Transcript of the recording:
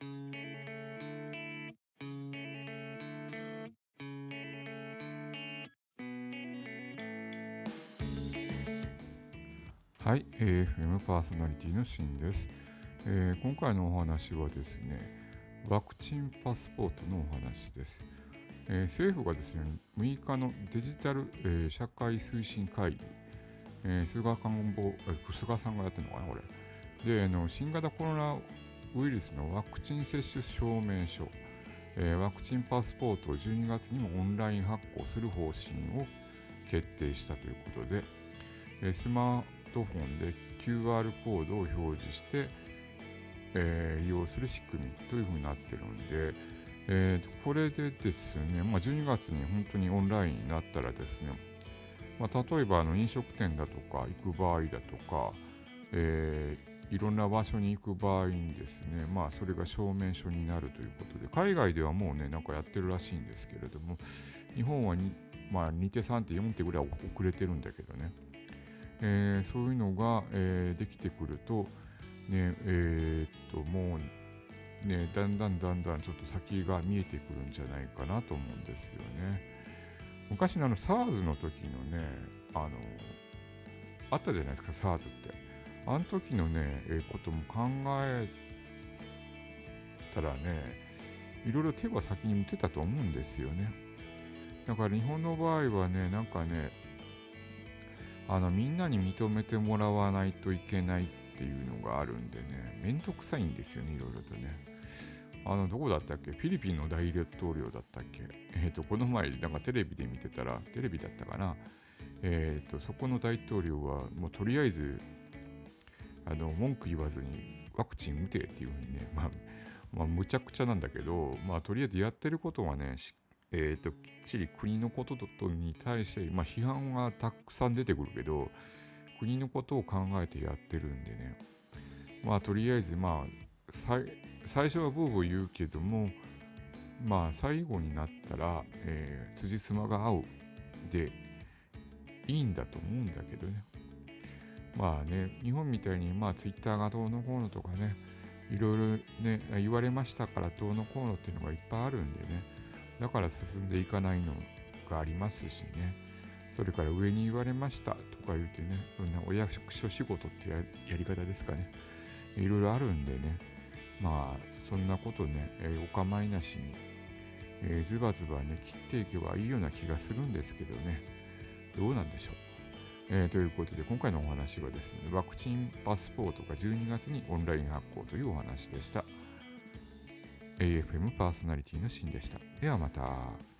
はい、AFM パーソナリティのシンです、えー、今回のお話はですね、ワクチンパスポートのお話です。えー、政府がですね、6日のデジタル、えー、社会推進会議、え、菅官房、菅さんがやってるのかな、これ。で、あの新型コロナウイルスのワクチン接種証明書、えー、ワクチンパスポートを12月にもオンライン発行する方針を決定したということで、えー、スマートフォンで QR コードを表示して、えー、利用する仕組みというふうになってるんで、えー、これでですね、まあ、12月に本当にオンラインになったらですね、まあ、例えばあの飲食店だとか行く場合だとか、えー、いろんな場所に行く場合にですね、まあ、それが証明書になるということで、海外ではもうね、なんかやってるらしいんですけれども、日本はに、まあ、2手3手4手ぐらい遅れてるんだけどね、えー、そういうのが、えー、できてくると、ね、えー、っと、もう、ね、だんだんだんだんちょっと先が見えてくるんじゃないかなと思うんですよね。昔のあの SARS の時のね、あの、あったじゃないですか、SARS って。あの時のね、えー、ことも考えたらね、いろいろ手は先に向ってたと思うんですよね。だから日本の場合はね、なんかね、あのみんなに認めてもらわないといけないっていうのがあるんでね、めんどくさいんですよね、いろいろとね。あの、どこだったっけ？フィリピンの大統領だったっけ？えっ、ー、と、この前、なんかテレビで見てたら、テレビだったかな？えっ、ー、と、そこの大統領は、もうとりあえず、あの、文句言わずにワクチン打てっていうふうにね、まあ、まあ、むちゃくちゃなんだけど、まあ、とりあえずやってることはね、えーと、きっちり国のことに対して、まあ、批判はたくさん出てくるけど国のことを考えてやってるんでね。まあとりあえずまあ最初はブーブー言うけどもまあ最後になったら、えー、辻褄が合うでいいんだと思うんだけどね。まあね日本みたいにまあツイッターがどうのこうのとかねいろいろね言われましたからどうのこうのっていうのがいっぱいあるんでねだから進んでいかないのがありますしね。それから上に言われましたとか言うてね、お役所仕事ってやり方ですかね。いろいろあるんでね、まあ、そんなことね、え、お構いなしに、えー、ズバズバね、切っていけばいいような気がするんですけどね、どうなんでしょう。えー、ということで、今回のお話はですね、ワクチンパスポートが12月にオンライン発行というお話でした。AFM パーソナリティのシーンでした。ではまた。